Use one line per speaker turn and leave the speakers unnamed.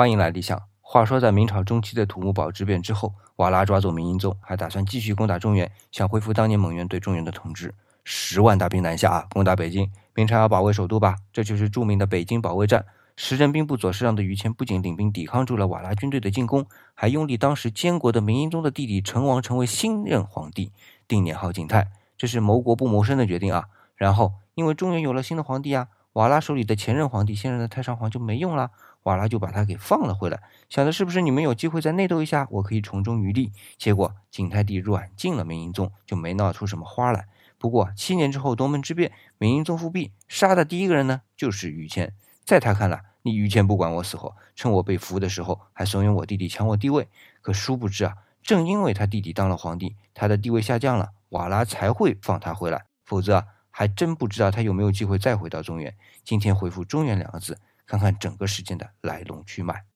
欢迎来理想。话说，在明朝中期的土木堡之变之后，瓦剌抓走明英宗，还打算继续攻打中原，想恢复当年蒙元对中原的统治。十万大兵南下啊，攻打北京。明朝要保卫首都吧？这就是著名的北京保卫战。时任兵部左侍郎的于谦不仅领兵抵抗住了瓦剌军队的进攻，还拥立当时监国的明英宗的弟弟成王成为新任皇帝，定年号景泰。这是谋国不谋生的决定啊！然后，因为中原有了新的皇帝啊。瓦剌手里的前任皇帝，现任的太上皇就没用了，瓦剌就把他给放了回来，想的是不是你们有机会再内斗一下，我可以从中渔利？结果景泰帝软禁了明英宗，就没闹出什么花来。不过七年之后夺门之变，明英宗复辟，杀的第一个人呢就是于谦。在他看来，你于谦不管我死活，趁我被俘的时候还怂恿我弟弟抢我地位。可殊不知啊，正因为他弟弟当了皇帝，他的地位下降了，瓦剌才会放他回来，否则啊。还真不知道他有没有机会再回到中原。今天回复“中原”两个字，看看整个事件的来龙去脉。